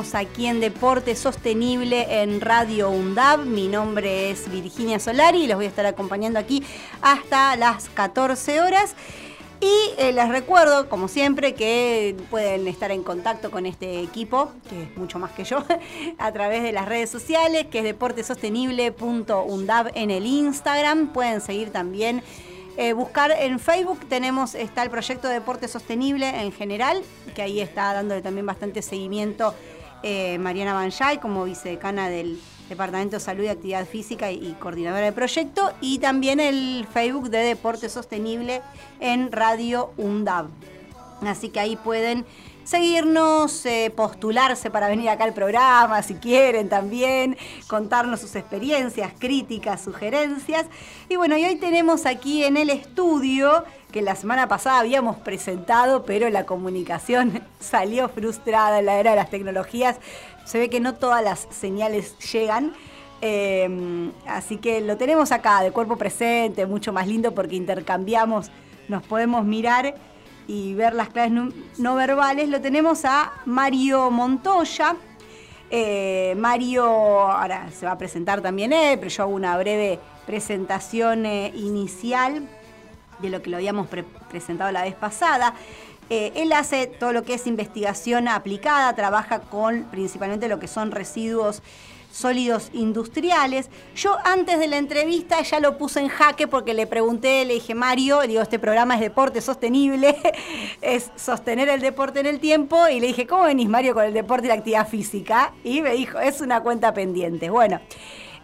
Aquí en Deporte Sostenible en Radio UNDAB. Mi nombre es Virginia Solari y los voy a estar acompañando aquí hasta las 14 horas. Y eh, les recuerdo, como siempre, que pueden estar en contacto con este equipo, que es mucho más que yo, a través de las redes sociales, que es deportesostenible.undab en el Instagram. Pueden seguir también eh, buscar en Facebook tenemos, está el proyecto de deporte sostenible en general, que ahí está dándole también bastante seguimiento eh, Mariana Banjay como vicedecana del Departamento de Salud y Actividad Física y, coordinadora del proyecto, y también el Facebook de Deporte Sostenible en Radio UNDAB. Así que ahí pueden seguirnos, eh, postularse para venir acá al programa si quieren también, contarnos sus experiencias, críticas, sugerencias. Y bueno, y hoy tenemos aquí en el estudio, que la semana pasada habíamos presentado, pero la comunicación salió frustrada en la era de las tecnologías. Se ve que no todas las señales llegan. Em, así que lo tenemos acá de cuerpo presente, mucho más lindo porque intercambiamos, nos podemos mirar y ver las claves no, verbales, lo tenemos a Mario Montoya. Eh, Mario ahora se va a presentar también él, pero yo hago una breve presentación eh, inicial de lo que lo habíamos presentado la vez pasada. Eh, él hace todo lo que es investigación aplicada, trabaja con principalmente lo que son residuos sólidos industriales. Yo antes de la entrevista ya lo puse en jaque porque le pregunté, le dije, Mario, digo, este programa es deporte sostenible, es sostener el deporte en el tiempo, y le dije, ¿cómo venís, Mario, con el deporte y la actividad física? Y me dijo, es una cuenta pendiente. Bueno.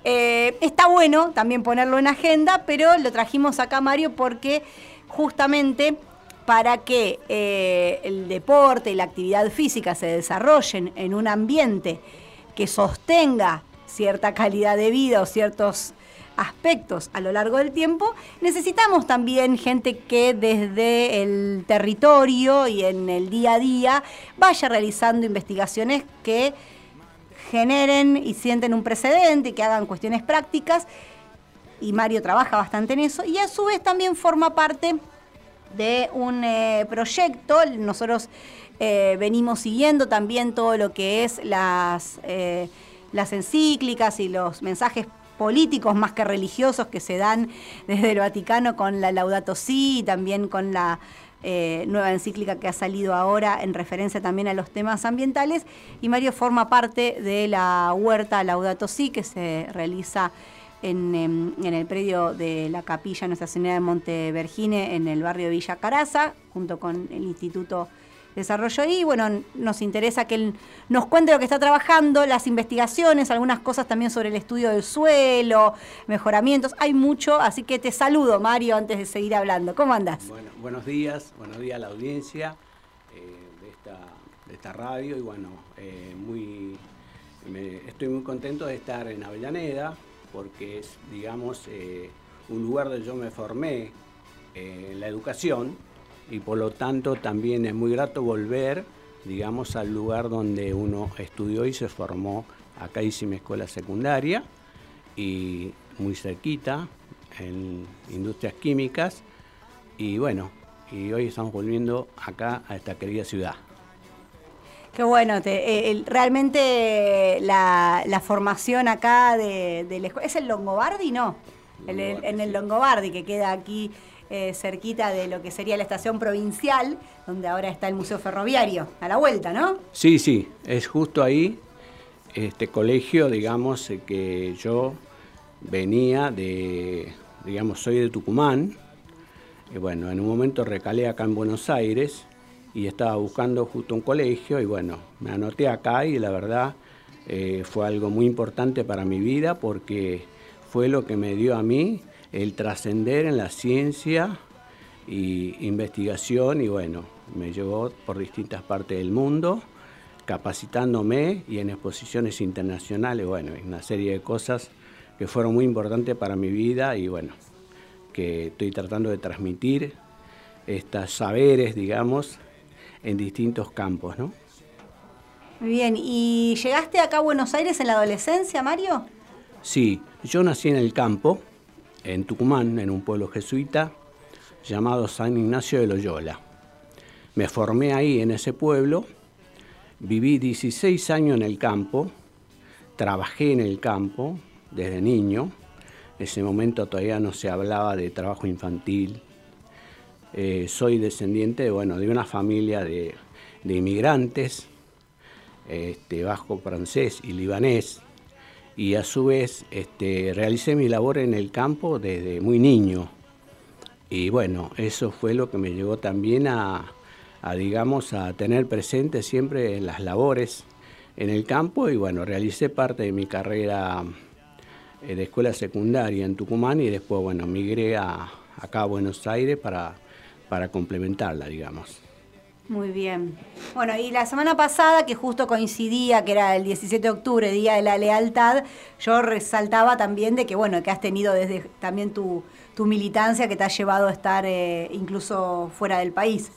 Eh, está bueno también ponerlo en agenda, pero lo trajimos acá, Mario, porque justamente para que eh, el deporte y la actividad física se desarrollen en un ambiente que sostenga cierta calidad de vida o ciertos aspectos a lo largo del tiempo, necesitamos también gente que desde el territorio y en el día a día vaya realizando investigaciones que generen y sienten un precedente que hagan cuestiones prácticas. Y Mario trabaja bastante en eso. Y a su vez también forma parte de un eh, proyecto. Nosotros eh, venimos siguiendo también todo lo que es las, eh, las encíclicas y los mensajes políticos más que religiosos que se dan desde el Vaticano con la Laudato Si y también con la eh, nueva encíclica que ha salido ahora en referencia también a los temas ambientales. Y Mario forma parte de la huerta Laudato Si que se realiza en, em, en, el predio de la capilla Nuestra Señora de Montevergine en el barrio de Villa Caraza, junto con el Instituto desarrollo ahí. Bueno, nos interesa que él nos cuente lo que está trabajando, las investigaciones, algunas cosas también sobre el estudio del suelo, mejoramientos. Hay mucho, así que te saludo, Mario, antes de seguir hablando. ¿Cómo andas? Bueno, buenos días, buenos días a la audiencia eh, de, esta, radio y bueno, eh, muy, estoy muy contento de estar en Avellaneda porque es, digamos, eh, un lugar donde yo me formé en la educación y por lo tanto también es muy grato volver, digamos, al lugar donde uno estudió y se formó. Acá hice mi escuela secundaria y muy cerquita, en industrias químicas. Y bueno, y hoy estamos volviendo acá a esta querida ciudad. Qué bueno, eh, realmente la, formación acá de, la escuela. ¿Es el Longobardi? No, en el Longobardi que queda aquí eh, cerquita de lo que sería la estación provincial, donde ahora está el Museo Ferroviario, a la vuelta, ¿no? Sí, sí, es justo ahí, este colegio, digamos, eh, que yo venía de, digamos, soy de Tucumán, y bueno, en un momento recalé acá en Buenos Aires y estaba buscando justo un colegio y bueno, me anoté acá y la verdad eh, fue algo muy importante para mi vida porque fue lo que me dio a mí el trascender en la ciencia y investigación y bueno, me llevó por distintas partes del mundo capacitándome y en exposiciones internacionales, bueno, una serie de cosas que fueron muy importantes para mi vida y bueno, que estoy tratando de transmitir estos saberes, digamos, en distintos campos, ¿no? Muy bien, ¿y llegaste acá a Buenos Aires en la adolescencia, Mario? Sí, yo nací en el campo, en Tucumán, en un pueblo jesuita llamado San Ignacio de Loyola. Me formé ahí en ese pueblo, viví 16 años en el campo, trabajé en el campo desde niño, en ese momento todavía no se hablaba de trabajo infantil. Eh, soy descendiente bueno, de una familia de, inmigrantes, este, vasco, francés y libanés, y a su vez este, realicé mi labor en el campo desde muy niño. Y bueno, eso fue lo que me llevó también a, digamos, a tener presente siempre las labores en el campo y bueno, realicé parte de mi carrera eh, de escuela secundaria en Tucumán y después, bueno, migré a, acá a Buenos Aires para, para complementarla, digamos. Muy bien. Bueno, y la semana pasada, que justo coincidía, que era el 17 de octubre, Día de la Lealtad, yo resaltaba también de que, bueno, que has tenido desde también tu, militancia que te ha llevado a estar eh, incluso fuera del país.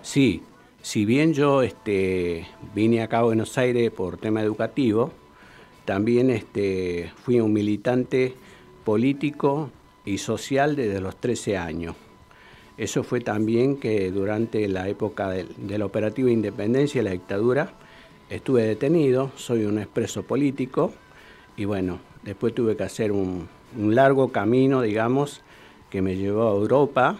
Sí, si bien yo este, vine acá a Buenos Aires por tema educativo, también este, fui un militante político y social desde los 13 años. Eso fue también que durante la época del, operativo de independencia y la dictadura estuve detenido, soy un expreso político y bueno, después tuve que hacer un, largo camino, digamos, que me llevó a Europa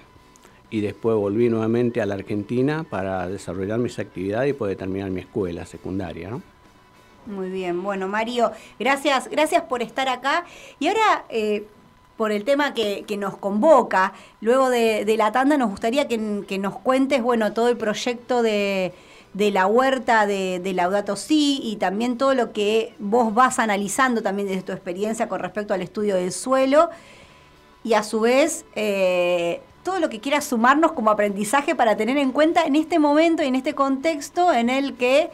y después volví nuevamente a la Argentina para desarrollar mis actividades y poder terminar mi escuela secundaria, ¿no? Muy bien, bueno Mario, gracias, gracias por estar acá. Y ahora eh, por el tema que, nos convoca. Luego de, la tanda nos gustaría que, nos cuentes, bueno, todo el proyecto de, la huerta de, Laudato Si y también todo lo que vos vas analizando también desde tu experiencia con respecto al estudio del suelo y a su vez eh, todo lo que quieras sumarnos como aprendizaje para tener en cuenta en este momento y en este contexto en el que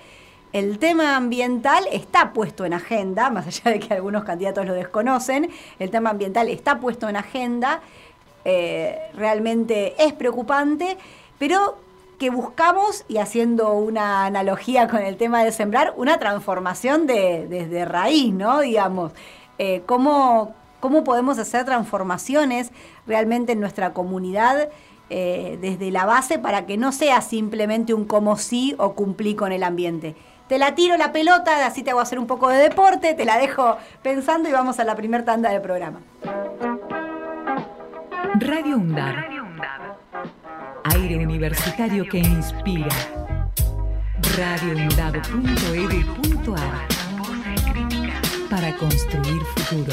el tema ambiental está puesto en agenda, más allá de que algunos candidatos lo desconocen, el tema ambiental está puesto en agenda, eh, realmente es preocupante, pero que buscamos, y haciendo una analogía con el tema de sembrar, una transformación de, desde raíz, ¿no? Digamos, eh, ¿cómo, podemos hacer transformaciones realmente en nuestra comunidad eh, desde la base para que no sea simplemente un como sí o cumplí con el ambiente? Te la tiro la pelota, así te hago hacer un poco de deporte, te la dejo pensando y vamos a la primer tanda del programa. Radio UNDAD. Aire universitario que inspira. radioundad.edu.ar Para construir futuro.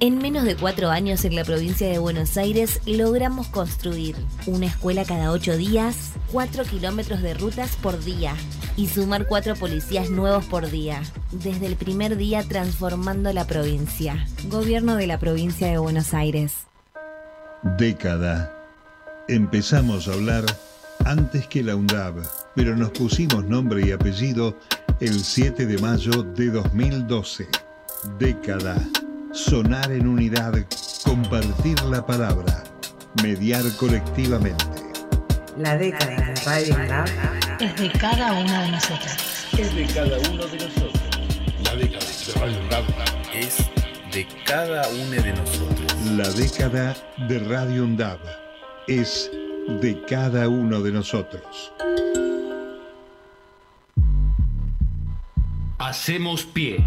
En menos de cuatro años en la provincia de Buenos Aires logramos construir una escuela cada ocho días, cuatro kilómetros de rutas por día y sumar cuatro policías nuevos por día. Desde el primer día transformando la provincia. Gobierno de la provincia de Buenos Aires. Década. Empezamos a hablar antes que la UNDAB, pero nos pusimos nombre y apellido el 7 de mayo de 2012. Década sonar en unidad, compartir la palabra, mediar colectivamente. La década de Radio Lab es de cada uno de nosotros. Es de cada uno de nosotros. La década de Radio Lab es de cada uno de nosotros. La década de Radio UNDAB es de cada uno de nosotros. Hacemos pie.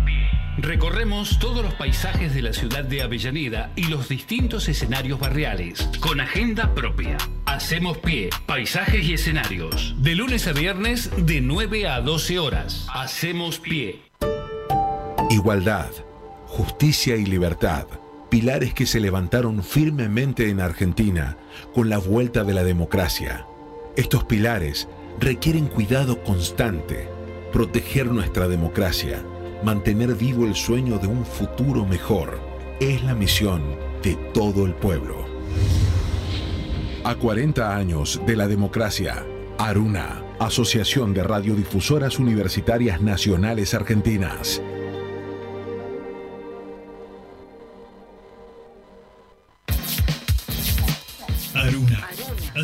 Recorremos todos los paisajes de la ciudad de Avellaneda y los distintos escenarios barriales, con agenda propia. Hacemos pie, paisajes y escenarios. De lunes a viernes, de 9 a 12 horas. Hacemos pie. Igualdad, justicia y libertad, pilares que se levantaron firmemente en Argentina con la vuelta de la democracia. Estos pilares requieren cuidado constante, proteger nuestra democracia, mantener vivo el sueño de un futuro mejor. Es la misión de todo el pueblo. A 40 años de la democracia, Aruna, Asociación de Radiodifusoras Universitarias Nacionales Argentinas.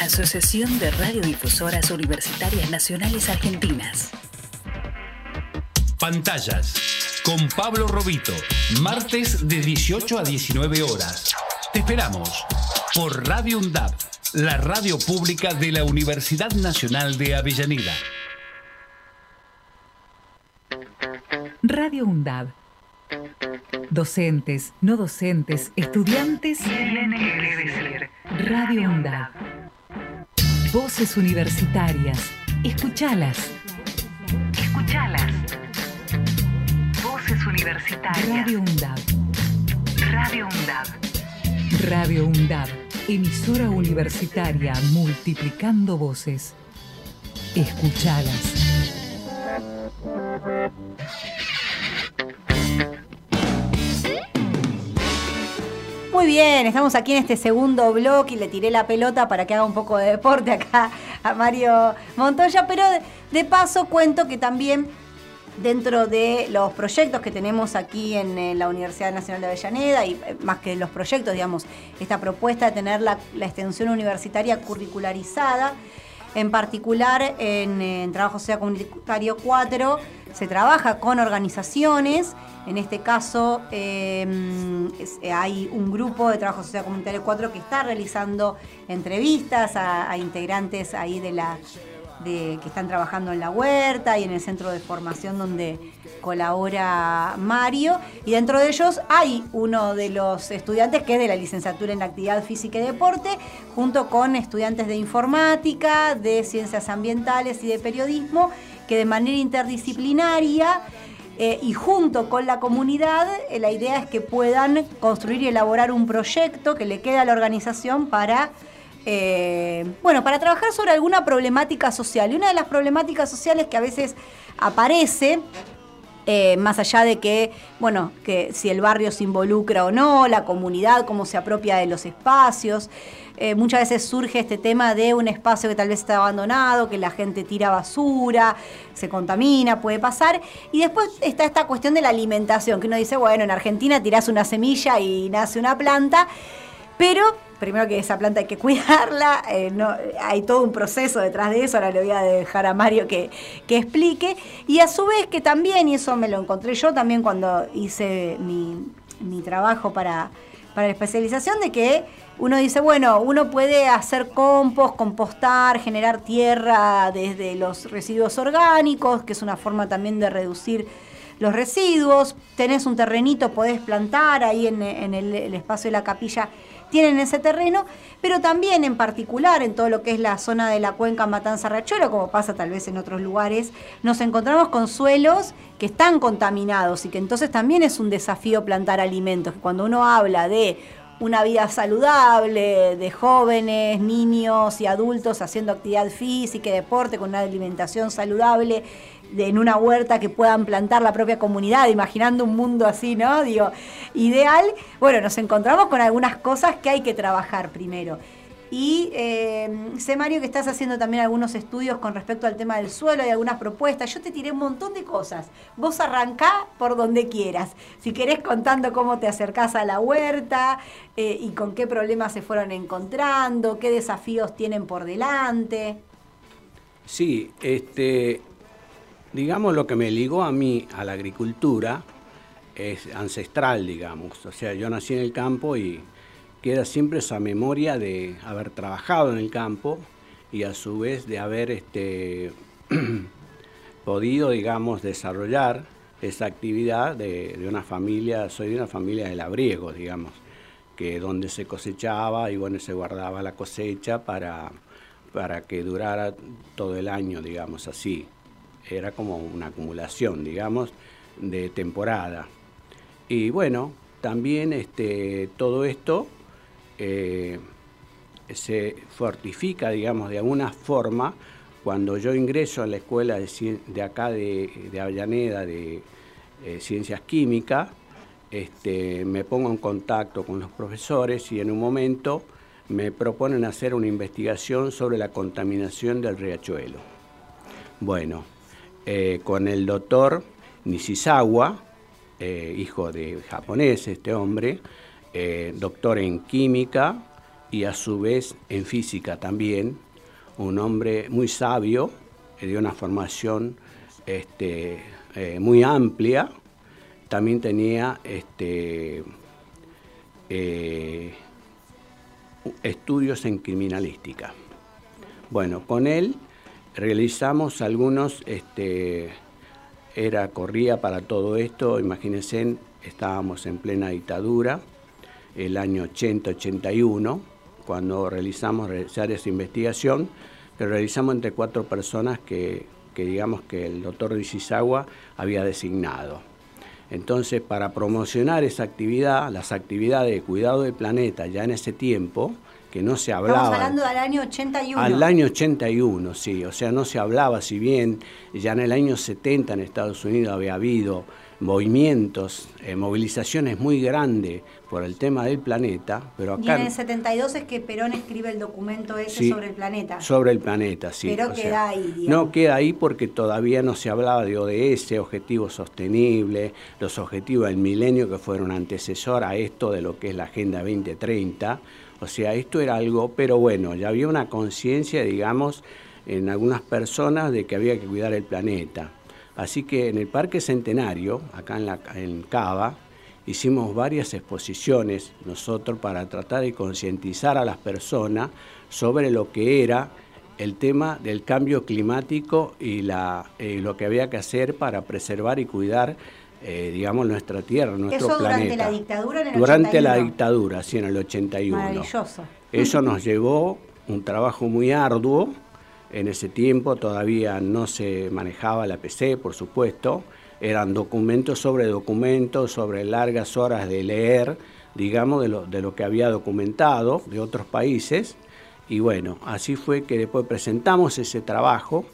Asociación de Radiodifusoras Universitarias Nacionales Argentinas. Pantallas. Con Pablo Robito. Martes de 18 a 19 horas. Te esperamos por Radio UNDAB, la radio pública de la Universidad Nacional de Avellaneda. Radio UNDAB. Docentes, no docentes, estudiantes tienen que decir. Radio UNDAB. Voces universitarias. Escuchalas. Escuchalas. Voces universitarias. Radio UNDAB. Radio UNDAB. Radio UNDAB. Emisora universitaria multiplicando voces. Escuchalas. Muy bien, estamos aquí en este segundo blog y le tiré la pelota para que haga un poco de deporte acá a Mario Montoya, pero de paso cuento que también dentro de los proyectos que tenemos aquí en, la Universidad Nacional de Avellaneda, y eh, más que los proyectos, digamos, esta propuesta de tener la, extensión universitaria curricularizada, en particular en, Trabajo Social Comunitario 4, se trabaja con organizaciones. En este caso, em, hay un grupo de trabajo social comunitario 4 que está realizando entrevistas a, integrantes ahí de la que están trabajando en la huerta y en el centro de formación donde colabora Mario. Y dentro de ellos hay uno de los estudiantes que es de la licenciatura en actividad física y deporte, junto con estudiantes de informática, de ciencias ambientales y de periodismo, que de manera interdisciplinaria eh, y junto con la comunidad eh, la idea es que puedan construir y elaborar un proyecto que le quede a la organización para, eh, bueno, para trabajar sobre alguna problemática social. Y una de las problemáticas sociales que a veces aparece más allá de que, bueno, que si el barrio se involucra o no, la comunidad, cómo se apropia de los espacios. Eh, muchas veces surge este tema de un espacio que tal vez está abandonado, que la gente tira basura, se contamina, puede pasar. Y después está esta cuestión de la alimentación, que uno dice, bueno, en Argentina tirás una semilla y nace una planta, pero primero que esa planta hay que cuidarla, eh, no, hay todo un proceso detrás de eso, ahora le voy a dejar a Mario que, que, explique. Y a su vez que también, y eso me lo encontré yo también cuando hice mi, mi trabajo para, para la especialización, de que uno dice, bueno, uno puede hacer compost, compostar, generar tierra desde los residuos orgánicos, que es una forma también de reducir los residuos. Tenés un terrenito, podés plantar ahí en, el, espacio de la capilla, tienen ese terreno, pero también en particular en todo lo que es la zona de la cuenca Matanza Rachuelo, como pasa tal vez en otros lugares, nos encontramos con suelos que están contaminados y que entonces también es un desafío plantar alimentos. Cuando uno habla de una vida saludable de jóvenes, niños y adultos haciendo actividad física y deporte con una alimentación saludable en una huerta que puedan plantar la propia comunidad, imaginando un mundo así, ¿no? Digo, ideal. Bueno, nos encontramos con algunas cosas que hay que trabajar primero. Y eh, sé, Mario, que estás haciendo también algunos estudios con respecto al tema del suelo y algunas propuestas. Yo te tiré un montón de cosas. Vos arrancá por donde quieras. Si querés contando cómo te acercás a la huerta eh, y con qué problemas se fueron encontrando, qué desafíos tienen por delante. Sí, este, digamos lo que me ligó a mí a la agricultura es ancestral, digamos. O sea, yo nací en el campo y queda siempre esa memoria de haber trabajado en el campo y a su vez de haber este, podido, digamos, desarrollar esa actividad de, una familia, soy de una familia de labriegos, digamos, que donde se cosechaba y bueno, se guardaba la cosecha para, para que durara todo el año, digamos, así. Era como una acumulación, digamos, de temporada. Y bueno, también este, todo esto eh, se fortifica, digamos, de alguna forma cuando yo ingreso a la escuela de, acá de, Avellaneda de eh, Ciencias Químicas, este, me pongo en contacto con los profesores y en un momento me proponen hacer una investigación sobre la contaminación del riachuelo. Bueno, eh, con el doctor Nishizawa, eh, hijo de japonés este hombre, doctor en química y a su vez en física también, un hombre muy sabio, de una formación este, eh, muy amplia, también tenía este, eh, estudios en criminalística. Bueno, con él realizamos algunos, este, era, corría para todo esto, imagínense, estábamos en plena dictadura, el año 80-81, cuando realizamos realizar esa investigación, que realizamos entre cuatro personas que, digamos que el doctor Nishizawa había designado. Entonces, para promocionar esa actividad, las actividades de cuidado del planeta ya en ese tiempo, que no se hablaba... Estamos hablando del año 81. Al año 81, sí, o sea, no se hablaba, si bien ya en el año 70 en Estados Unidos había habido movimientos, eh, movilizaciones muy grandes por el tema del planeta, pero acá... Y en el 72 es que Perón escribe el documento ese sobre el planeta. Sobre el planeta, sí. Pero queda ahí, digamos. No queda ahí porque todavía no se hablaba de ODS, Objetivo Sostenible, los objetivos del milenio que fueron antecesor a esto de lo que es la Agenda 2030. O sea, esto era algo, pero bueno, ya había una conciencia, digamos, en algunas personas de que había que cuidar el planeta. Así que en el Parque Centenario, acá en, la, en Cava, hicimos varias exposiciones nosotros para tratar de concientizar a las personas sobre lo que era el tema del cambio climático y la, eh, lo que había que hacer para preservar y cuidar, eh, digamos, nuestra tierra, nuestro Eso planeta. durante la dictadura en el Durante la dictadura, sí, en el 81. Maravilloso. Eso nos llevó un trabajo muy arduo, en ese tiempo todavía no se manejaba la PC, por supuesto, eran documentos sobre documentos, sobre largas horas de leer, digamos, de lo, de lo que había documentado de otros países. Y bueno, así fue que después presentamos ese trabajo,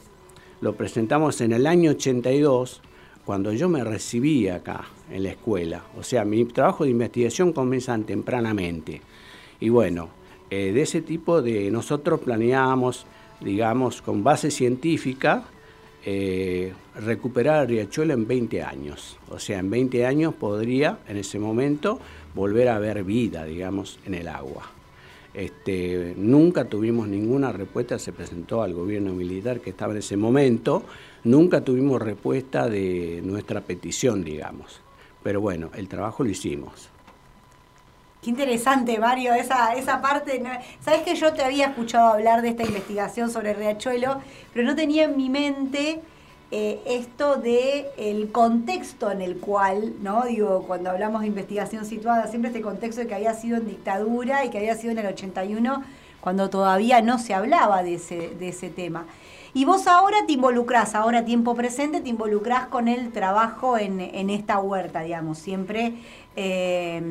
lo presentamos en el año 82, cuando yo me recibí acá en la escuela. O sea, mi trabajo de investigación comienza tempranamente. Y bueno, eh, de ese tipo de nosotros planeábamos digamos, con base científica, eh, recuperar el riachuelo en 20 años. O sea, en 20 años podría, en ese momento, volver a haber vida, digamos, en el agua. Este, nunca tuvimos ninguna respuesta, se presentó al gobierno militar que estaba en ese momento, nunca tuvimos respuesta de nuestra petición, digamos. Pero bueno, el trabajo lo hicimos. Qué interesante, Mario, esa, esa parte. Sabes que yo te había escuchado hablar de esta investigación sobre Riachuelo, pero no tenía en mi mente eh, esto de contexto en el cual, ¿no? Digo, cuando hablamos de investigación situada, siempre este contexto de que había sido en dictadura y que había sido en el 81, cuando todavía no se hablaba de ese, de ese tema. Y vos ahora te involucrás, ahora tiempo presente, te involucrás con el trabajo en, en esta huerta, digamos, siempre eh,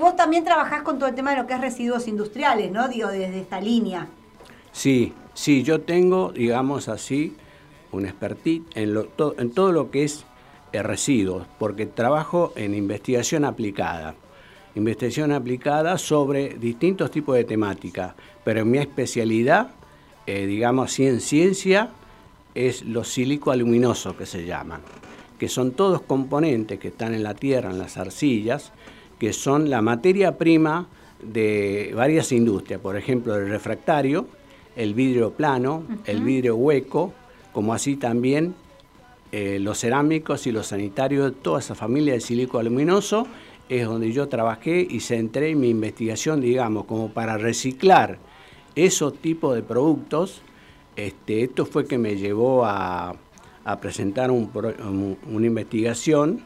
vos también trabajás con todo el tema de lo que es residuos industriales, ¿no? Digo, desde esta línea. Sí, sí, yo tengo, digamos así, un expertise en, en todo lo que es eh, residuos, porque trabajo en investigación aplicada. Investigación aplicada sobre distintos tipos de temática, pero en mi especialidad, eh, digamos así, en ciencia, es los silicoaluminosos que se llaman que son todos componentes que están en la tierra, en las arcillas, que son la materia prima de varias industrias, por ejemplo, el refractario, el vidrio plano, el vidrio hueco, como así también eh, los cerámicos y los sanitarios, toda esa familia de silico aluminoso, es donde yo trabajé y centré mi investigación, digamos, como para reciclar esos tipos de productos. Este, esto fue que me llevó a, presentar una investigación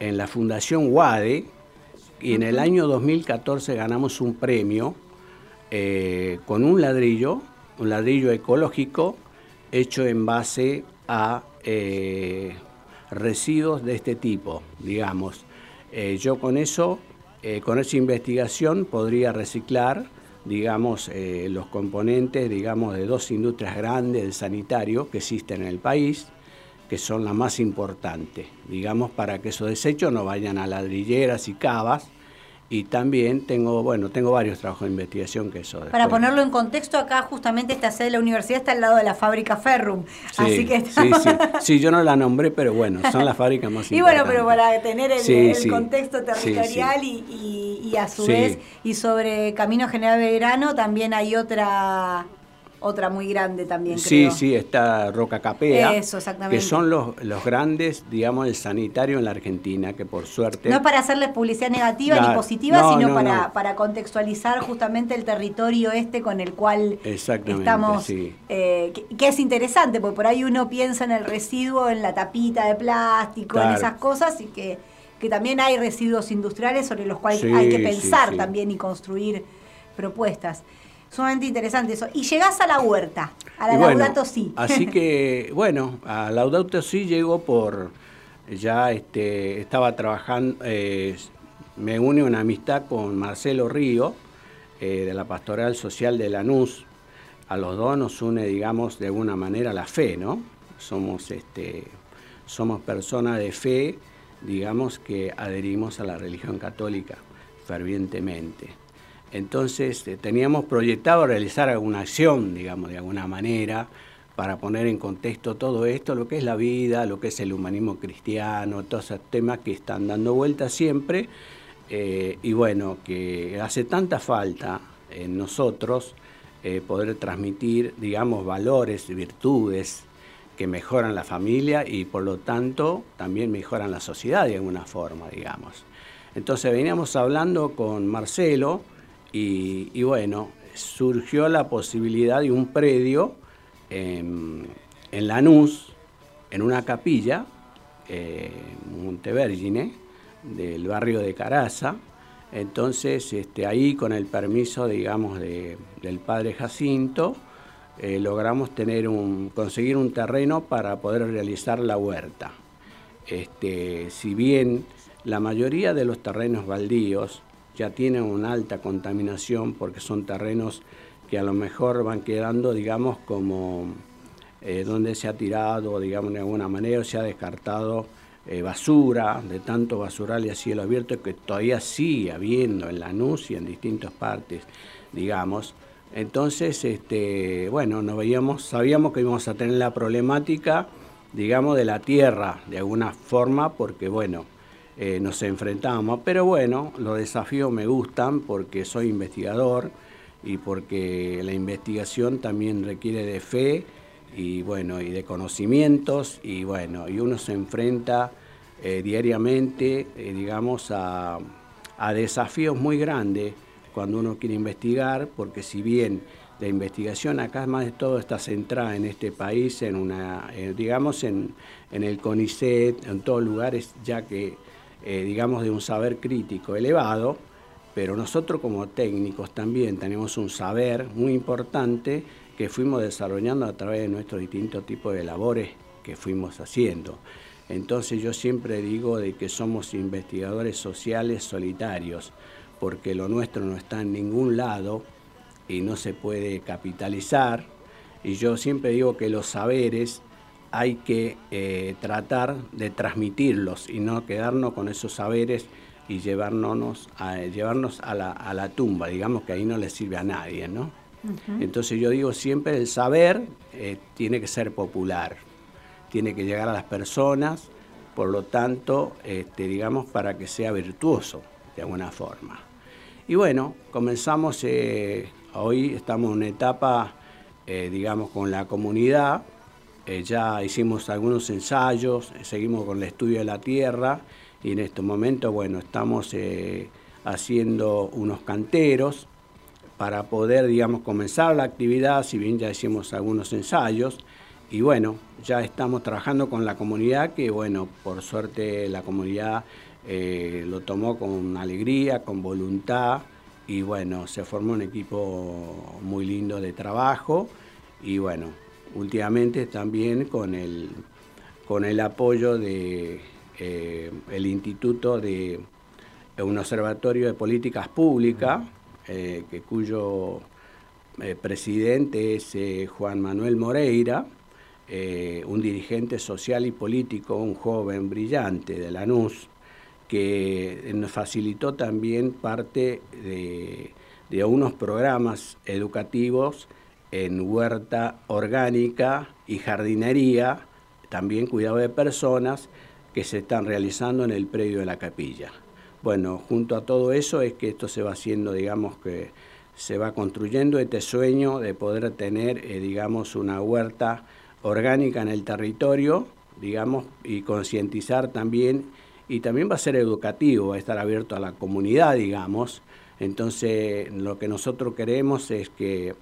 en la Fundación WADE y en el año 2014 ganamos un premio eh, con un ladrillo, un ladrillo ecológico hecho en base a eh, residuos de este tipo, digamos. Eh, yo con eso, con esa investigación podría reciclar, digamos, los componentes, digamos, de dos industrias grandes del sanitario que existen en el país, que son las más importantes, digamos, para que esos desechos no vayan a ladrilleras y cavas, y también tengo, bueno, tengo varios trabajos de investigación que eso. Para ponerlo en contexto, acá justamente esta sede de la universidad está al lado de la fábrica Ferrum. Sí, así que sí, sí. sí, yo no la nombré, pero bueno, son las fábricas más importantes. Y bueno, pero para tener el, contexto territorial y, y, a su vez, y sobre Camino General Belgrano también hay otra otra muy grande también, Sí, sí, está Roca Capea. Eso, exactamente. Que son los, los grandes, digamos, el sanitario en la Argentina, que por suerte... No es para hacerles publicidad negativa ni positiva, sino para, para contextualizar justamente el territorio este con el cual estamos... Eh, que, es interesante, porque por ahí uno piensa en el residuo, en la tapita de plástico, en esas cosas, y que, que también hay residuos industriales sobre los cuales hay que pensar también y construir propuestas sumamente interesante eso. Y llegás a la huerta, a la Laudato Si. Así que, bueno, a Laudato Si llegó por, ya este, estaba trabajando, eh, me une una amistad con Marcelo Río, eh, de la Pastoral Social de Lanús. A los dos nos une, digamos, de alguna manera la fe, ¿no? Somos, este, somos personas de fe, digamos, que adherimos a la religión católica fervientemente. Entonces eh, teníamos proyectado realizar alguna acción, digamos, de alguna manera, para poner en contexto todo esto, lo que es la vida, lo que es el humanismo cristiano, todos esos temas que están dando vuelta siempre, eh, y bueno, que hace tanta falta en nosotros eh, poder transmitir, digamos, valores, virtudes que mejoran la familia y por lo tanto también mejoran la sociedad de alguna forma, digamos. Entonces veníamos hablando con Marcelo, y, bueno, surgió la posibilidad de un predio en, Lanús, en una capilla, eh, Montevergine, del barrio de Caraza. Entonces, este, ahí con el permiso, digamos, del padre Jacinto, eh, logramos tener un, conseguir un terreno para poder realizar la huerta. Este, si bien la mayoría de los terrenos baldíos ya tienen una alta contaminación porque son terrenos que a lo mejor van quedando, digamos, como eh, donde se ha tirado, digamos, de alguna manera, o se ha descartado eh, basura, de tanto basural y a cielo abierto que todavía sigue habiendo en Lanús y en distintas partes, digamos. Entonces, este, bueno, nos veíamos, sabíamos que íbamos a tener la problemática, digamos, de la tierra, de alguna forma, porque, bueno, eh, nos enfrentamos. Pero bueno, los desafíos me gustan porque soy investigador y porque la investigación también requiere de fe y bueno, y de conocimientos y bueno, y uno se enfrenta eh, diariamente, eh, digamos, a, desafíos muy grandes cuando uno quiere investigar, porque si bien la investigación acá más de todo está centrada en este país, en una, digamos, en, en el CONICET, en todos lugares, ya que eh, digamos, de un saber crítico elevado, pero nosotros como técnicos también tenemos un saber muy importante que fuimos desarrollando a través de nuestros distintos tipos de labores que fuimos haciendo. Entonces yo siempre digo de que somos investigadores sociales solitarios, porque lo nuestro no está en ningún lado y no se puede capitalizar. Y yo siempre digo que los saberes hay que eh, tratar de transmitirlos y no quedarnos con esos saberes y llevarnos a, llevarnos a la, tumba, digamos que ahí no le sirve a nadie, ¿no? Entonces yo digo siempre el saber eh, tiene que ser popular, tiene que llegar a las personas, por lo tanto, este, digamos, para que sea virtuoso de alguna forma. Y bueno, comenzamos, eh, hoy estamos en una etapa, digamos, con la comunidad, eh, ya hicimos algunos ensayos, seguimos con el estudio de la tierra y en este momento, bueno, estamos eh, haciendo unos canteros para poder, digamos, comenzar la actividad, si bien ya hicimos algunos ensayos. Y bueno, ya estamos trabajando con la comunidad, que bueno, por suerte la comunidad eh, lo tomó con alegría, con voluntad, y bueno, se formó un equipo muy lindo de trabajo, y bueno, últimamente también con el, con el apoyo de eh, el Instituto de un Observatorio de Políticas Públicas, eh, que cuyo presidente es Juan Manuel Moreira, eh, un dirigente social y político, un joven brillante de Lanús, que nos facilitó también parte de, unos programas educativos en huerta orgánica y jardinería, también cuidado de personas, que se están realizando en el predio de la capilla. Bueno, junto a todo eso es que esto se va haciendo, digamos que se va construyendo este sueño de poder tener, eh, digamos, una huerta orgánica en el territorio, digamos, y concientizar también, y también va a ser educativo, va a estar abierto a la comunidad, digamos. Entonces, lo que nosotros queremos es que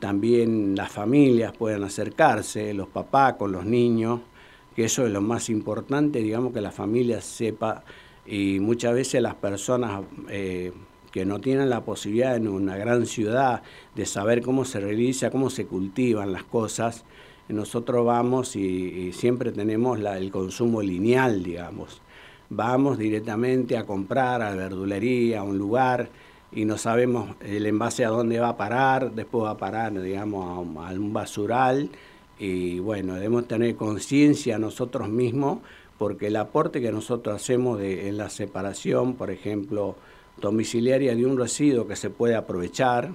también las familias puedan acercarse, los papás con los niños, que eso es lo más importante, digamos, que la familia sepa, y muchas veces las personas eh, que no tienen la posibilidad en una gran ciudad de saber cómo se realiza, cómo se cultivan las cosas, nosotros vamos y, siempre tenemos el consumo lineal, digamos. Vamos directamente a comprar a la verdulería, a un lugar, y no sabemos el envase a dónde va a parar, después va a parar, digamos, a un, basural, y bueno, debemos tener conciencia nosotros mismos, porque el aporte que nosotros hacemos en la separación, por ejemplo, domiciliaria de un residuo que se puede aprovechar,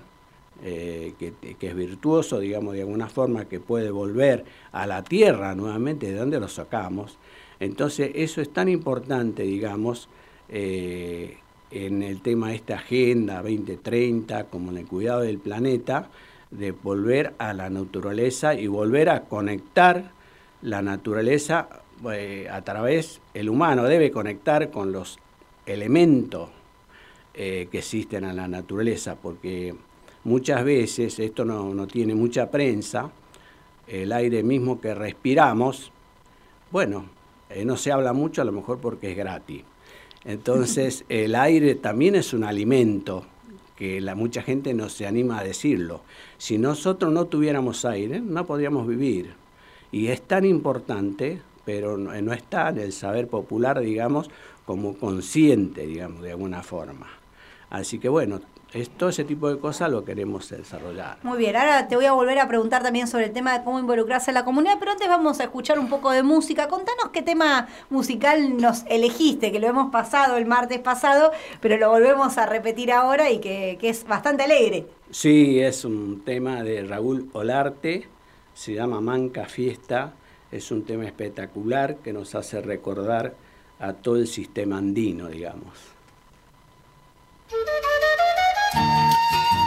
eh, que, es virtuoso, digamos, de alguna forma, que puede volver a la tierra nuevamente, de donde lo sacamos. Entonces, eso es tan importante, digamos, eh, en el tema de esta Agenda 2030, como en el cuidado del planeta, de volver a la naturaleza y volver a conectar la naturaleza eh, a través, el humano debe conectar con los elementos que existen en la naturaleza, porque Muchas veces, esto no, tiene mucha prensa, el aire mismo que respiramos, bueno, eh, no se habla mucho a lo mejor porque es gratis. Entonces, el aire también es un alimento que la, mucha gente no se anima a decirlo. Si nosotros no tuviéramos aire, no podríamos vivir. Y es tan importante, pero no, no está en el saber popular, digamos, como consciente, digamos, de alguna forma. Así que bueno, todo ese tipo de cosas lo queremos desarrollar. Muy bien, ahora te voy a volver a preguntar también sobre el tema de cómo involucrarse en la comunidad, pero antes vamos a escuchar un poco de música. Contanos qué tema musical nos elegiste, que lo hemos pasado el martes pasado, pero lo volvemos a repetir ahora y que, que es bastante alegre. Sí, es un tema de Raúl Olarte, se llama Manca Fiesta, es un tema espectacular que nos hace recordar a todo el sistema andino, digamos. thank you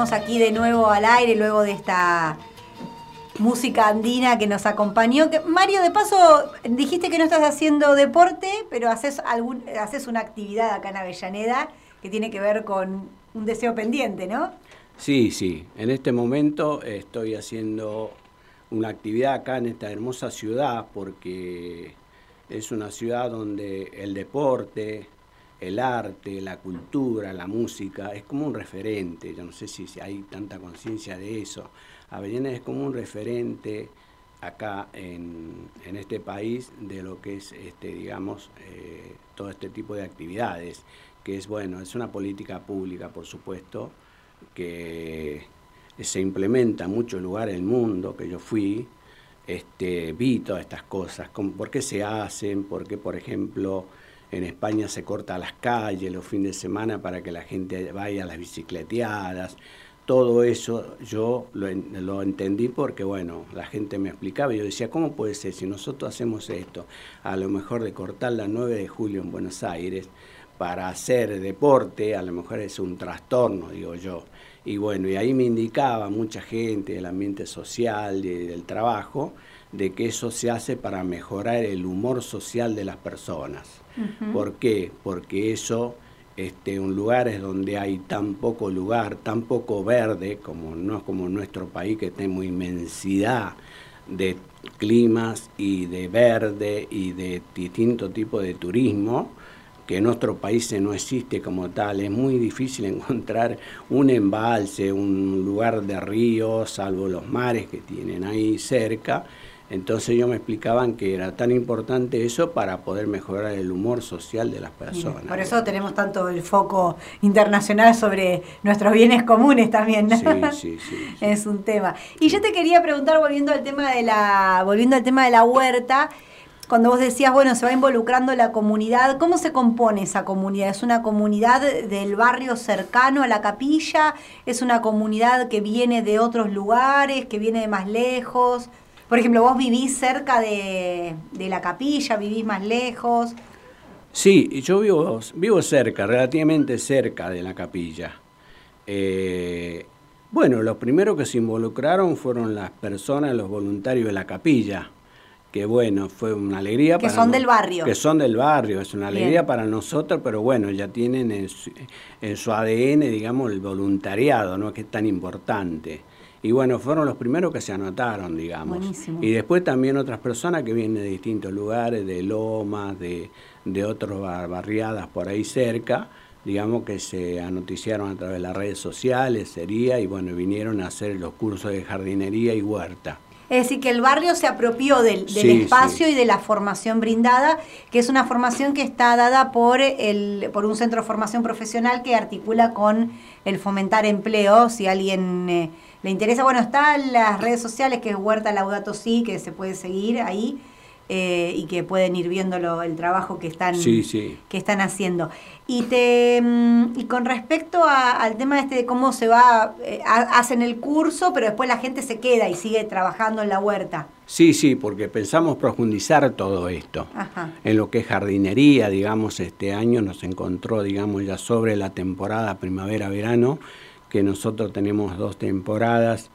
Aquí de nuevo al aire luego de esta música andina que nos acompañó. Mario, de paso, dijiste que no estás haciendo deporte, pero haces, algún, haces una actividad acá en Avellaneda que tiene que ver con un deseo pendiente, ¿no? Sí, sí. En este momento estoy haciendo una actividad acá en esta hermosa ciudad porque es una ciudad donde el deporte, el arte, la cultura, la música es como un referente. Yo no sé si hay tanta conciencia de eso. Avellaneda es como un referente acá en, en este país de lo que es, este, digamos, eh, todo este tipo de actividades, que es, bueno, es una política pública, por supuesto, que se implementa en muchos lugares del mundo, que yo fui, este, vi todas estas cosas, como por qué se hacen, por qué, por ejemplo, en España se corta las calles los fines de semana para que la gente vaya a las bicicleteadas. Todo eso yo lo, en- lo entendí porque, bueno, la gente me explicaba yo decía, ¿cómo puede ser si nosotros hacemos esto? A lo mejor de cortar la 9 de julio en Buenos Aires para hacer deporte, a lo mejor es un trastorno, digo yo. Y bueno, y ahí me indicaba mucha gente del ambiente social, de- del trabajo, de que eso se hace para mejorar el humor social de las personas. ¿Por qué? Porque eso, este, en lugares donde hay tan poco lugar, tan poco verde, como no es como nuestro país que tenemos inmensidad de climas y de verde y de distinto tipo de turismo, que en nuestro país no existe como tal. Es muy difícil encontrar un embalse, un lugar de río, salvo los mares que tienen ahí cerca. Entonces ellos me explicaban que era tan importante eso para poder mejorar el humor social de las personas. Por eso tenemos tanto el foco internacional sobre nuestros bienes comunes también. ¿no? Sí, sí, sí. es un tema. Y yo te quería preguntar, volviendo al tema de la, volviendo al tema de la huerta, cuando vos decías, bueno, se va involucrando la comunidad, ¿cómo se compone esa comunidad? ¿Es una comunidad del barrio cercano a la capilla? ¿Es una comunidad que viene de otros lugares, que viene de más lejos? Por ejemplo, vos vivís cerca de, de la capilla, vivís más lejos. Sí, y yo vivo, vivo cerca, relativamente cerca de la capilla. Eh, bueno, los primeros que se involucraron fueron las personas, los voluntarios de la capilla, que bueno, fue una alegría Que para son no- del barrio. Que son del barrio, es una Bien. alegría para nosotros, pero bueno, ya tienen en su, en su ADN, digamos, el voluntariado, ¿no? Que es tan importante. Y bueno, fueron los primeros que se anotaron, digamos. Buenísimo. Y después también otras personas que vienen de distintos lugares, de Lomas, de, de otras bar- barriadas por ahí cerca, digamos que se anoticiaron a través de las redes sociales, sería, y bueno, vinieron a hacer los cursos de jardinería y huerta. Es decir, que el barrio se apropió del, del Sí, espacio y de la formación brindada, que es una formación que está dada por, el, por un centro de formación profesional que articula con el fomentar empleo. Si alguien eh, le interesa, bueno, está en las redes sociales que es Huerta Laudato Si, que se puede seguir ahí eh, y que pueden ir viendo lo- el trabajo que están Sí, sí. que están haciendo. Y te mm, y con respecto a- al tema este de cómo se va, eh, ha- hacen el curso, pero después la gente se queda y sigue trabajando en la huerta. Sí, sí, porque pensamos profundizar todo esto. Ajá. En lo que es jardinería, digamos, este año nos encontró, digamos, ya sobre la temporada primavera-verano, que nosotros tenemos dos temporadas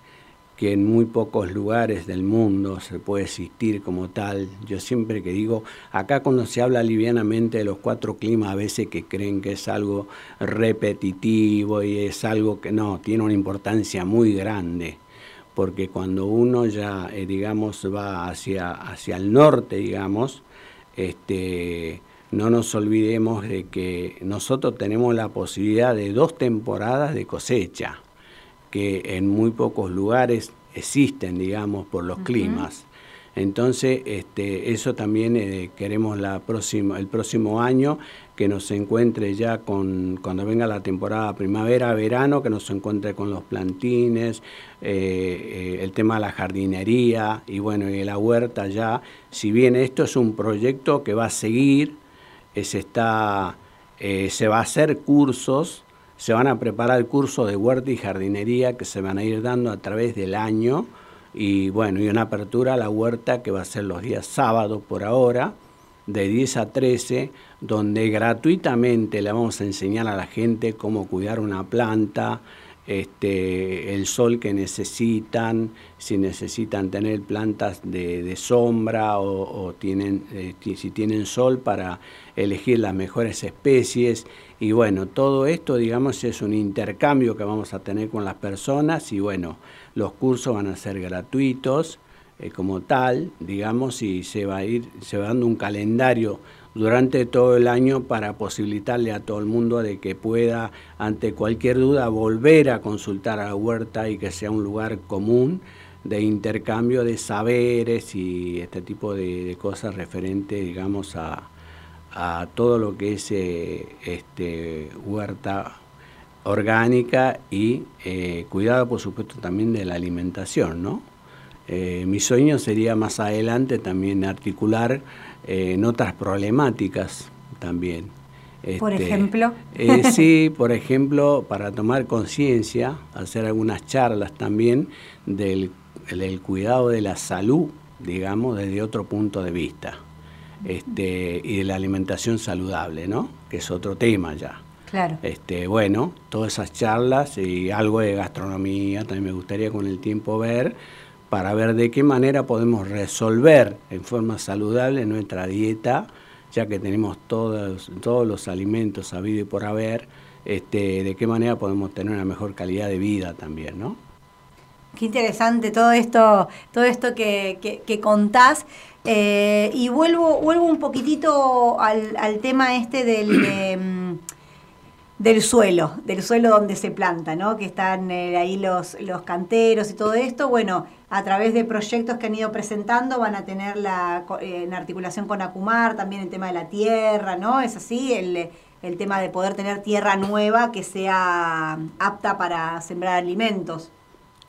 que en muy pocos lugares del mundo se puede existir como tal. Yo siempre que digo, acá cuando se habla livianamente de los cuatro climas, a veces que creen que es algo repetitivo y es algo que no, tiene una importancia muy grande porque cuando uno ya, eh, digamos, va hacia, hacia el norte, digamos, este, no nos olvidemos de que nosotros tenemos la posibilidad de dos temporadas de cosecha, que en muy pocos lugares existen, digamos, por los climas. Entonces, este, eso también eh, queremos la próxima, el próximo año que nos encuentre ya con, cuando venga la temporada primavera-verano, que nos encuentre con los plantines, eh, eh, el tema de la jardinería y bueno, y la huerta ya. Si bien esto es un proyecto que va a seguir, se, está, eh, se va a hacer cursos, se van a preparar cursos de huerta y jardinería que se van a ir dando a través del año. Y bueno, y una apertura a la huerta que va a ser los días sábados por ahora, de 10 a 13, donde gratuitamente le vamos a enseñar a la gente cómo cuidar una planta, este, el sol que necesitan, si necesitan tener plantas de, sombra o, tienen, eh, si tienen sol para elegir las mejores especies. Y bueno, todo esto, digamos, es un intercambio que vamos a tener con las personas y bueno, los cursos van a ser gratuitos eh, como tal, digamos, y se va a ir, se va dando un calendario durante todo el año para posibilitarle a todo el mundo de que pueda, ante cualquier duda, volver a consultar a la huerta y que sea un lugar común de intercambio de saberes y este tipo de, cosas referentes, digamos, a, todo lo que es eh, este, huerta orgánica y eh, cuidado, por supuesto, también de la alimentación, ¿no? Eh, mi sueño sería más adelante también articular en otras problemáticas también. por este, ejemplo. Eh, sí, por ejemplo, para tomar conciencia, hacer algunas charlas también del, cuidado de la salud, digamos, desde otro punto de vista. Este, y de la alimentación saludable, ¿no? Que es otro tema ya. Claro. Este, bueno, todas esas charlas y algo de gastronomía también me gustaría con el tiempo ver para ver de qué manera podemos resolver en forma saludable nuestra dieta, ya que tenemos todos, todos los alimentos habido y por haber, este, de qué manera podemos tener una mejor calidad de vida también, ¿no? Qué interesante todo esto, todo esto que, que, contás. Eh, y vuelvo, vuelvo un poquitito al, tema este del, del suelo, del suelo donde se planta, ¿no? Que están eh, ahí los, los canteros y todo esto. Bueno, a través de proyectos que han ido presentando van a tener la, eh, en articulación con Acumar también el tema de la tierra, ¿no? Es así, el, el tema de poder tener tierra nueva que sea apta para sembrar alimentos.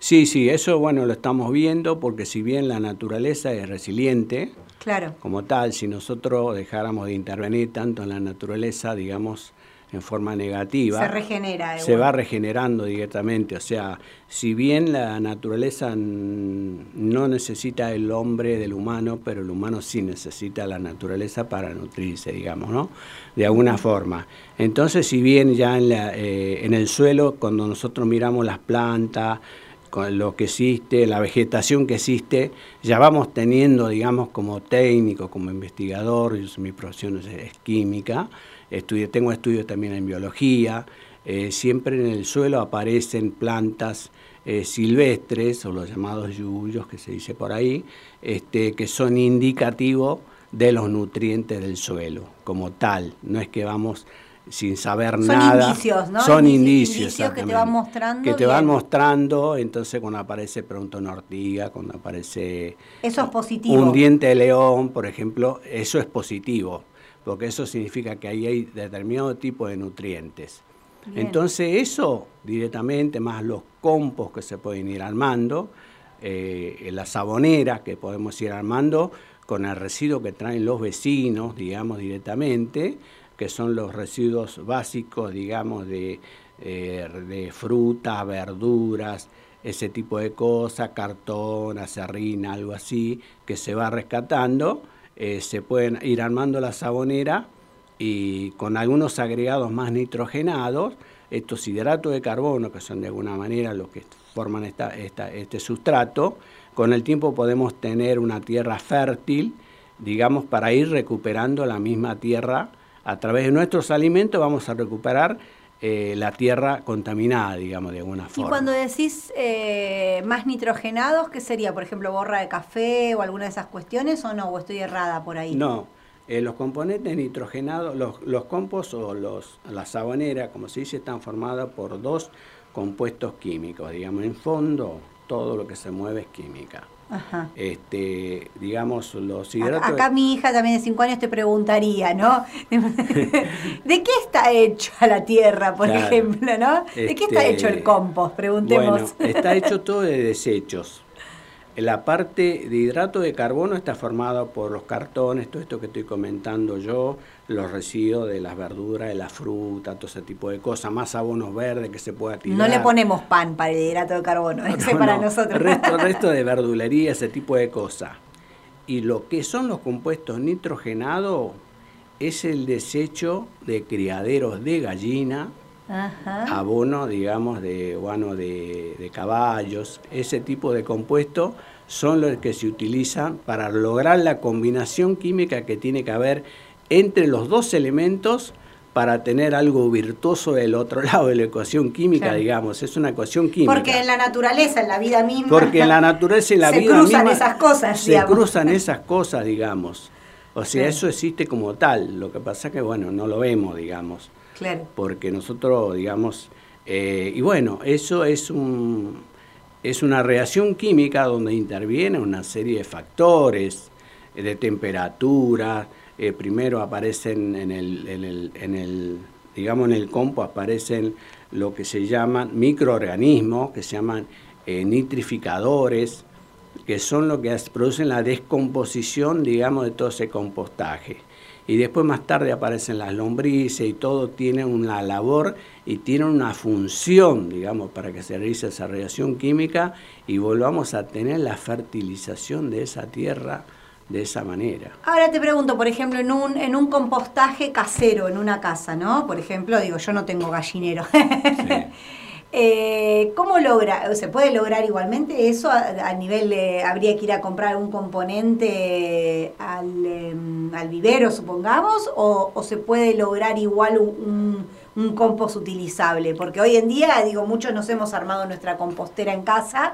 Sí, sí, eso bueno lo estamos viendo porque si bien la naturaleza es resiliente, claro. como tal, si nosotros dejáramos de intervenir tanto en la naturaleza, digamos, en forma negativa. Se regenera. Se va regenerando directamente. O sea, si bien la naturaleza no necesita el hombre del humano, pero el humano sí necesita la naturaleza para nutrirse, digamos, ¿no? De alguna forma. Entonces, si bien ya en, la, eh, en el suelo, cuando nosotros miramos las plantas, con lo que existe, la vegetación que existe, ya vamos teniendo, digamos, como técnico, como investigador, mi profesión es química, tengo estudios también en biología, eh, siempre en el suelo aparecen plantas eh, silvestres o los llamados yuyos que se dice por ahí, este, que son indicativos de los nutrientes del suelo como tal. No es que vamos sin saber nada. Son indicios, ¿no? Son indicios, que te van mostrando. Que te van mostrando, entonces cuando aparece pronto una ortiga, cuando aparece... Eso es positivo. Un diente de león, por ejemplo, eso es positivo porque eso significa que ahí hay determinado tipo de nutrientes. Entonces eso directamente, más los compost que se pueden ir armando, eh, la sabonera que podemos ir armando con el residuo que traen los vecinos, digamos, directamente, que son los residuos básicos, digamos, de, eh, de frutas, verduras, ese tipo de cosas, cartón, acerrín, algo así, que se va rescatando eh, se pueden ir armando la sabonera y con algunos agregados más nitrogenados, estos hidratos de carbono, que son de alguna manera los que forman esta, este sustrato, con el tiempo podemos tener una tierra fértil, digamos, para ir recuperando la misma tierra. A través de nuestros alimentos vamos a recuperar eh, la tierra contaminada, digamos, de alguna forma. Y cuando decís eh, más nitrogenados, ¿qué sería? Por ejemplo, borra de café o alguna de esas cuestiones o no? ¿O estoy errada por ahí? No, eh, los componentes nitrogenados, los, los compost o los, la sabonera, como se dice, están formados por dos compuestos químicos. Digamos, en fondo, todo lo que se mueve es química. Ajá. Este, digamos, los hidratos. Acá, mi hija también de 5 años te preguntaría, ¿no? ¿De qué está hecho la tierra, por ejemplo, no? ¿De qué está hecho el este, compost? Preguntemos. Bueno, está hecho todo de desechos. La parte de hidrato de carbono está formada por los cartones, todo esto que estoy comentando yo, los residuos de las verduras, de la fruta, todo ese tipo de cosas, más abonos verdes que se pueda tirar. No le ponemos pan para el hidrato de carbono, ese para nosotros. Resto, resto de verdulería, ese tipo de cosas. Y lo que son los compuestos nitrogenados es el desecho de criaderos de gallina, abono, digamos, de guano de, de caballos, ese tipo de compuestos son los que se utilizan para lograr la combinación química que tiene que haber entre los dos elementos para tener algo virtuoso del otro lado de la ecuación química, Claro. digamos, es una ecuación química. Porque en la naturaleza, en la vida misma. Porque en la naturaleza y la se vida cruzan misma esas cosas, se digamos. cruzan esas cosas, digamos. O sea, Sí. eso existe como tal. Lo que pasa que, bueno, no lo vemos, digamos. Porque nosotros, digamos, eh, y bueno, eso es un es una reacción química donde interviene una serie de factores, eh, de temperatura. eh, primero aparecen en el, en en el, digamos, en el compo aparecen lo que se llaman microorganismos, que se llaman nitrificadores, que son lo que producen la descomposición, digamos, de todo ese compostaje. Y después más tarde aparecen las lombrices y todo tiene una labor y tiene una función, digamos, para que se realice esa reacción química y volvamos a tener la fertilización de esa tierra de esa manera. Ahora te pregunto, por ejemplo, en un, en un compostaje casero, en una casa, ¿no? Por ejemplo, digo, yo no tengo gallinero. Eh, ¿Cómo logra? ¿Se puede lograr igualmente eso a, a nivel de, habría que ir a comprar un componente al, em, al vivero, supongamos, o, o se puede lograr igual un, un compost utilizable? Porque hoy en día, digo, muchos nos hemos armado nuestra compostera en casa,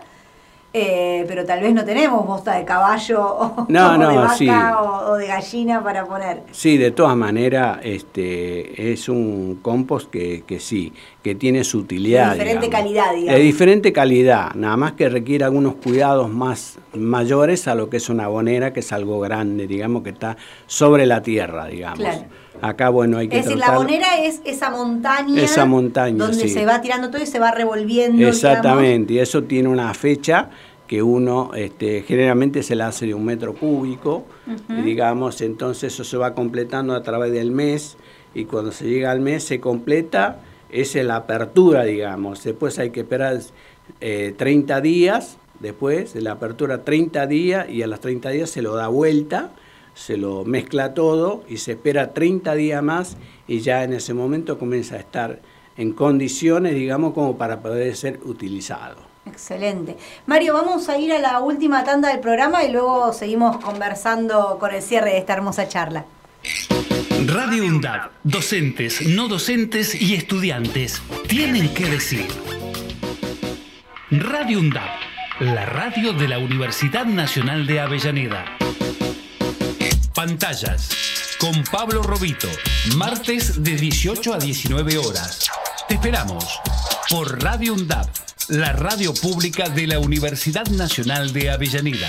eh, pero tal vez no tenemos bosta de caballo o, No, de vaca sí. o, o de gallina para poner. Sí, de todas maneras, este, es un compost que, que sí, que tiene su utilidad. De diferente digamos. calidad, digamos. De diferente calidad, nada más que requiere algunos cuidados más mayores a lo que es una bonera, que es algo grande, digamos, que está sobre la tierra, digamos. Claro. Acá, bueno, hay que Es decir, la bonera es esa montaña, Esa montaña, donde sí. se va tirando todo y se va revolviendo. Exactamente, y eso tiene una fecha que uno este, generalmente se la hace de un metro cúbico, y digamos, entonces eso se va completando a través del mes, y cuando se llega al mes se completa, es la apertura, digamos, después hay que esperar eh, 30 días, después de la apertura 30 días, y a los 30 días se lo da vuelta, se lo mezcla todo y se espera 30 días más y ya en ese momento comienza a estar en condiciones, digamos, como para poder ser utilizado. Excelente. Mario, vamos a ir a la última tanda del programa y luego seguimos conversando con el cierre de esta hermosa charla. Radio UNDAB, docentes, no docentes y estudiantes tienen que decir. Radio UNDAB, la radio de la Universidad Nacional de Avellaneda. Pantallas con Pablo Robito, martes de 18 a 19 horas. Te esperamos por Radio UNDAB, la radio pública de la Universidad Nacional de Avellaneda.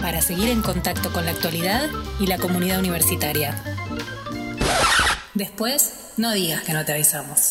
para seguir en contacto con la actualidad y la comunidad universitaria. Después, no digas que no te avisamos.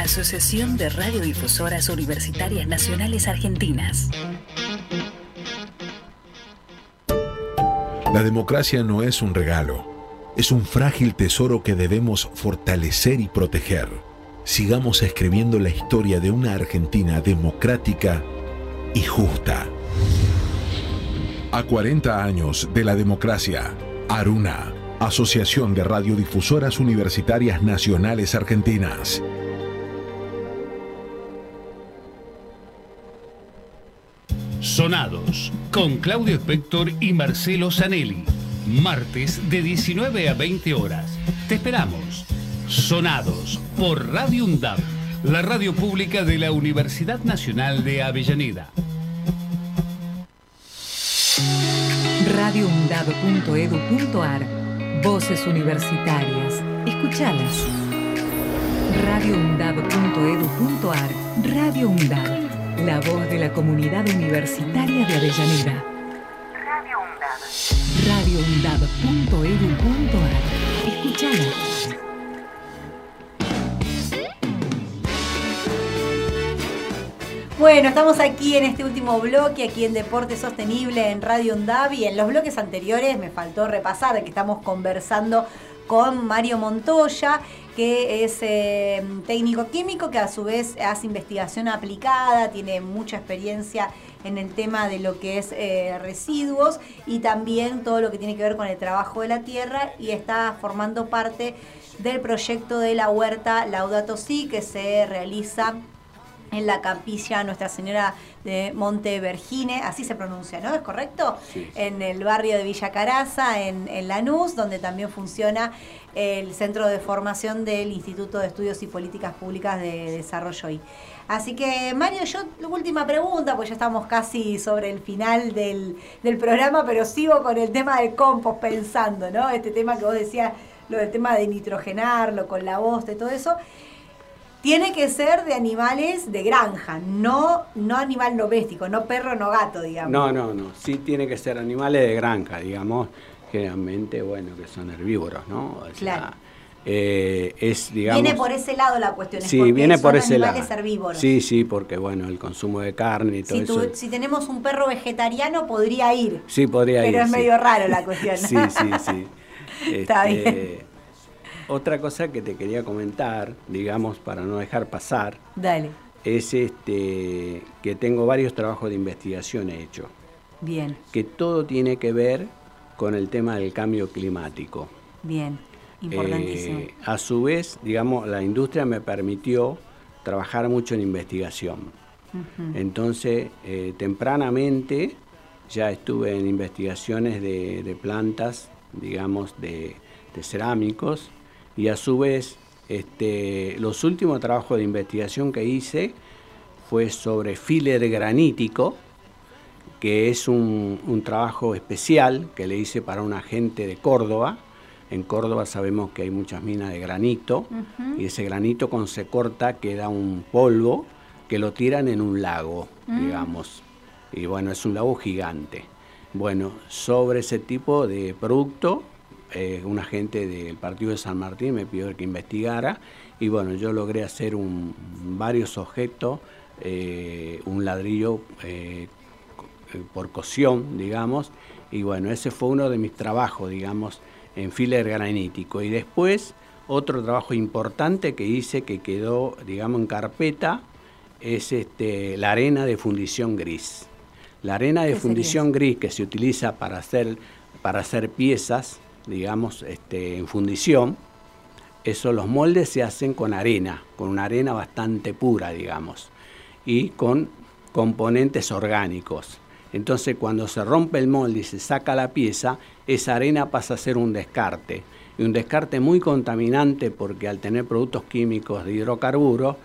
Asociación de Radiodifusoras Universitarias Nacionales Argentinas. La democracia no es un regalo, es un frágil tesoro que debemos fortalecer y proteger. sigamos escribiendo la historia de una Argentina democrática y justa. A 40 años de la democracia, Aruna, Asociación de Radiodifusoras Universitarias Nacionales Argentinas. Sonados, con Claudio Spector y Marcelo Zanelli. Martes de 19 a 20 horas. Te esperamos. Sonados por Radio UNDAB, la radio pública de la Universidad Nacional de Avellaneda. radioundab.edu.ar Voces universitarias. Escuchalas. radioundab.edu.ar Radio UNDAB la voz de la comunidad universitaria de Avellaneda. Radio UNDAB. radioundab.edu.ar. Escuchala. Bueno, estamos aquí en este último bloque, aquí en Deporte Sostenible en Radio UNDAB y en los bloques anteriores me faltó repasar que estamos conversando con Mario Montoya, que es eh, técnico químico, que a su vez hace investigación aplicada, tiene mucha experiencia en el tema de lo que es eh, residuos y también todo lo que tiene que ver con el trabajo de la tierra y está formando parte del proyecto de la huerta Laudato Si que se realiza en la capilla Nuestra Señora de Monte Vergine, así se pronuncia, ¿no? ¿Es correcto? En el barrio de Villa Caraza, en, en, Lanús, donde también funciona el Centro de Formación del Instituto de Estudios y Políticas Públicas de Desarrollo I. Así que, Mario, yo, última pregunta, pues ya estamos casi sobre el final del, del programa, pero sigo con el tema del compost pensando, ¿no? Este tema que vos decías, lo del tema de nitrogenarlo con la voz, de todo eso tiene que ser de animales de granja, no, no animal doméstico, no perro, no gato, digamos. No, no, no, sí tiene que ser animales de granja, digamos, generalmente, bueno, que son herbívoros, ¿no? claro. Eh, es, digamos, viene por ese lado la cuestión. Sí, viene por ese lado. herbívoros. Sí, sí, porque bueno, el consumo de carne y todo si eso. si tenemos un perro vegetariano, podría ir. Sí, podría pero ir. Pero es sí. medio raro la cuestión. sí, sí, sí. Está Este, bien. Otra cosa que te quería comentar, digamos, para no dejar pasar, Dale. es este que tengo varios trabajos de investigación hechos, Bien, que todo tiene que ver con el tema del cambio climático. bien. Importantísimo. Eh, a su vez, digamos, la industria me permitió trabajar mucho en investigación. Entonces, eh, tempranamente ya estuve en investigaciones de, de plantas, digamos, de, de cerámicos, y a su vez, este, los últimos trabajos de investigación que hice fue sobre filler granítico, que es un, un trabajo especial que le hice para un agente de Córdoba. En Córdoba sabemos que hay muchas minas de granito y ese granito cuando se corta queda un polvo que lo tiran en un lago, Mm. digamos. Y bueno, es un lago gigante. Bueno, sobre ese tipo de producto, eh, un agente del partido de San Martín me pidió que investigara y bueno, yo logré hacer un, varios objetos, eh, un ladrillo eh, eh, por cocción, digamos, y bueno, ese fue uno de mis trabajos, digamos, en filler granítico. Y después, otro trabajo importante que hice que quedó, digamos, en carpeta, es este, la arena de fundición gris. La arena de ¿Qué sería fundición gris que se utiliza para hacer, para hacer piezas, digamos, este, en fundición, eso, los moldes se hacen con arena, con una arena bastante pura, digamos, y con componentes orgánicos. Entonces, cuando se rompe el molde y se saca la pieza, esa arena pasa a ser un descarte. Y un descarte muy contaminante porque al tener productos químicos de hidrocarburos,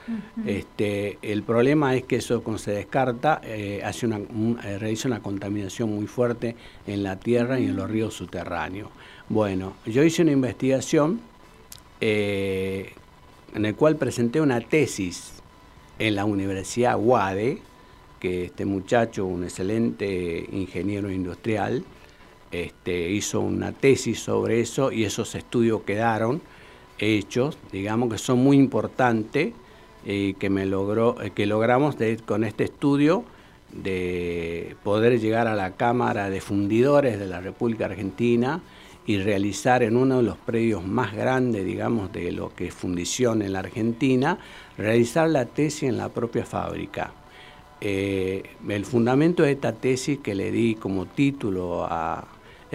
este, el problema es que eso cuando se descarta eh, hace una, un- eh, realiza una contaminación muy fuerte en la tierra y en los ríos subterráneos. Bueno, yo hice una investigación eh, en el cual presenté una tesis en la Universidad UADE, que este muchacho, un excelente ingeniero industrial, este, hizo una tesis sobre eso y esos estudios quedaron hechos, digamos que son muy importantes y que me logró, eh, que logramos con este estudio de poder llegar a la Cámara de Fundidores de la República Argentina y realizar en uno de los predios más grandes, digamos, de lo que es fundición en la Argentina, realizar la tesis en la propia fábrica. Eh, el fundamento de esta tesis que le di como título a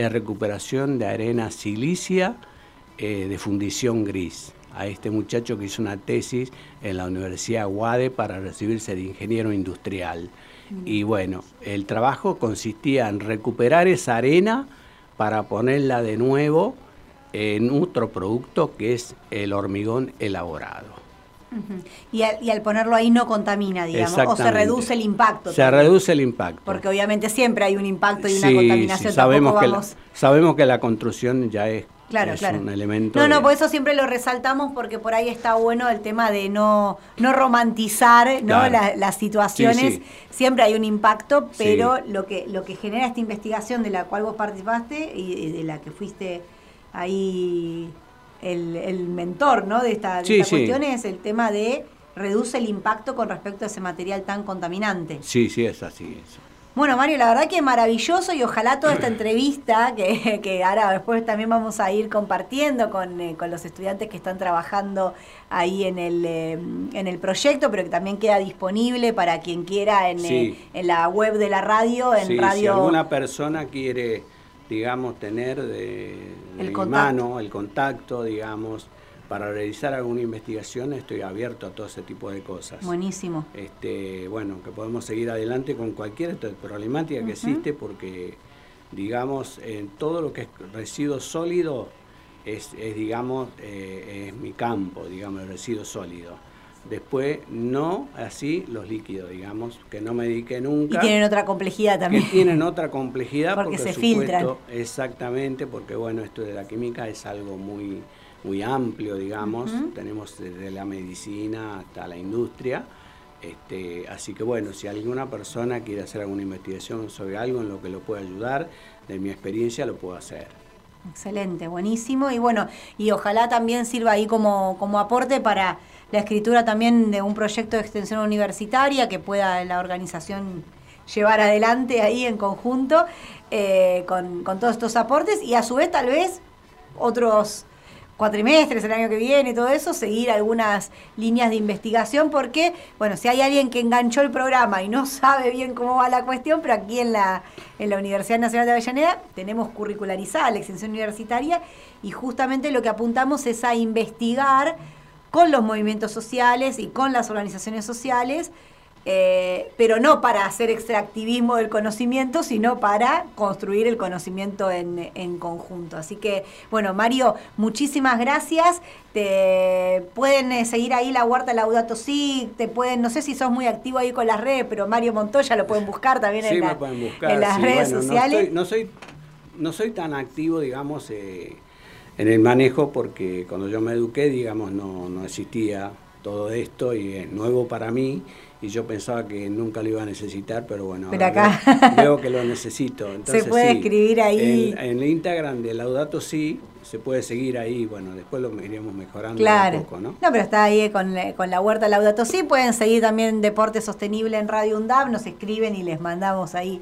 es recuperación de arena silicia eh, de fundición gris a este muchacho que hizo una tesis en la Universidad Guade para recibirse de ingeniero industrial. Y bueno, el trabajo consistía en recuperar esa arena para ponerla de nuevo en otro producto que es el hormigón elaborado. Y, al, ponerlo ahí no contamina, digamos, o se reduce el impacto. Se reduce el impacto. Porque obviamente siempre hay un impacto y una contaminación. Sí, sabemos, que la, sabemos que la construcción ya es Claro, claro. un elemento. No, no, por eso siempre lo resaltamos porque por ahí está bueno el tema de no, no romantizar ¿no? las situaciones. Siempre hay un impacto, pero lo que lo que genera esta investigación de la cual vos participaste y de la que fuiste ahí el, mentor ¿no? de esta, de esta cuestión es el tema de reduce el impacto con respecto a ese material tan contaminante. Sí, sí, es así. Eso. Bueno, Mario, la verdad que es maravilloso y ojalá toda esta entrevista, que, que ahora después también vamos a ir compartiendo con, eh, con los estudiantes que están trabajando ahí en el, eh, en el proyecto, pero que también queda disponible para quien quiera en, eh, en la web de la radio, en radio... Si alguna persona quiere, digamos, tener de, de mano el contacto, digamos, para realizar alguna investigación estoy abierto a todo ese tipo de cosas. Buenísimo. Este, bueno, que podemos seguir adelante con cualquier problemática que existe porque, digamos, en todo lo que es residuo sólido es, digamos, eh, es mi campo, digamos, el residuo sólido. Después, no así los líquidos, digamos, que no me dediqué nunca. Y tienen otra complejidad también. Que tienen otra complejidad porque, se filtran. Exactamente, porque bueno, esto de la química es algo muy muy amplio, digamos, tenemos desde la medicina hasta la industria. Este, así que bueno, si alguna persona quiere hacer alguna investigación sobre algo en lo que lo pueda ayudar, de mi experiencia lo puedo hacer. Excelente, buenísimo. Y bueno, y ojalá también sirva ahí como, como aporte para la escritura también de un proyecto de extensión universitaria que pueda la organización llevar adelante ahí en conjunto eh, con, con todos estos aportes y a su vez tal vez otros cuatrimestres el año que viene todo eso, seguir algunas líneas de investigación, porque, bueno, si hay alguien que enganchó el programa y no sabe bien cómo va la cuestión, pero aquí en la, en la Universidad Nacional de Avellaneda tenemos curricularizada la extensión universitaria y justamente lo que apuntamos es a investigar con los movimientos sociales y con las organizaciones sociales eh, pero no para hacer extractivismo del conocimiento, sino para construir el conocimiento en, en, conjunto. Así que, bueno, Mario, muchísimas gracias. Te pueden eh, seguir ahí la Huerta Laudato Si, te pueden, no sé si sos muy activo ahí con las redes, pero Mario Montoya lo pueden buscar también en, las redes sociales. No, soy, no soy tan activo, digamos, eh, en el manejo, porque cuando yo me eduqué, digamos, no, no existía todo esto y es nuevo para mí y yo pensaba que nunca lo iba a necesitar, pero bueno, acá. Veo, que lo necesito. se puede escribir ahí. En, el Instagram de Laudato sí, se puede seguir ahí, bueno, después lo iríamos mejorando claro. un poco, ¿no? No, pero está ahí con, con la huerta Laudato sí, pueden seguir también Deporte Sostenible en Radio UNDAB, nos escriben y les mandamos ahí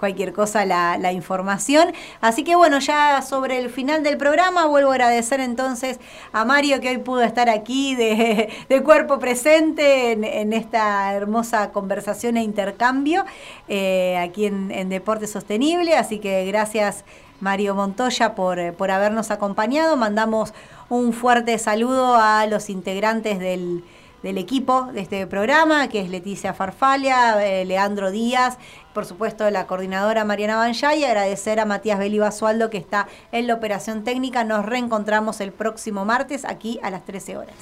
cualquier cosa la, información. Así que bueno, ya sobre el final del programa vuelvo a agradecer entonces a Mario que hoy pudo estar aquí de, cuerpo presente en, esta hermosa conversación e intercambio eh, aquí en, en Deporte Sostenible. Así que gracias Mario Montoya por, eh, por habernos acompañado. Mandamos un fuerte saludo a los integrantes del, equipo de este programa, que es Leticia Farfalia, eh, Leandro Díaz, por supuesto la coordinadora Mariana Banjay, y agradecer a Matías Beli Basualdo que está en la operación técnica. Nos reencontramos el próximo martes aquí a las 13 horas.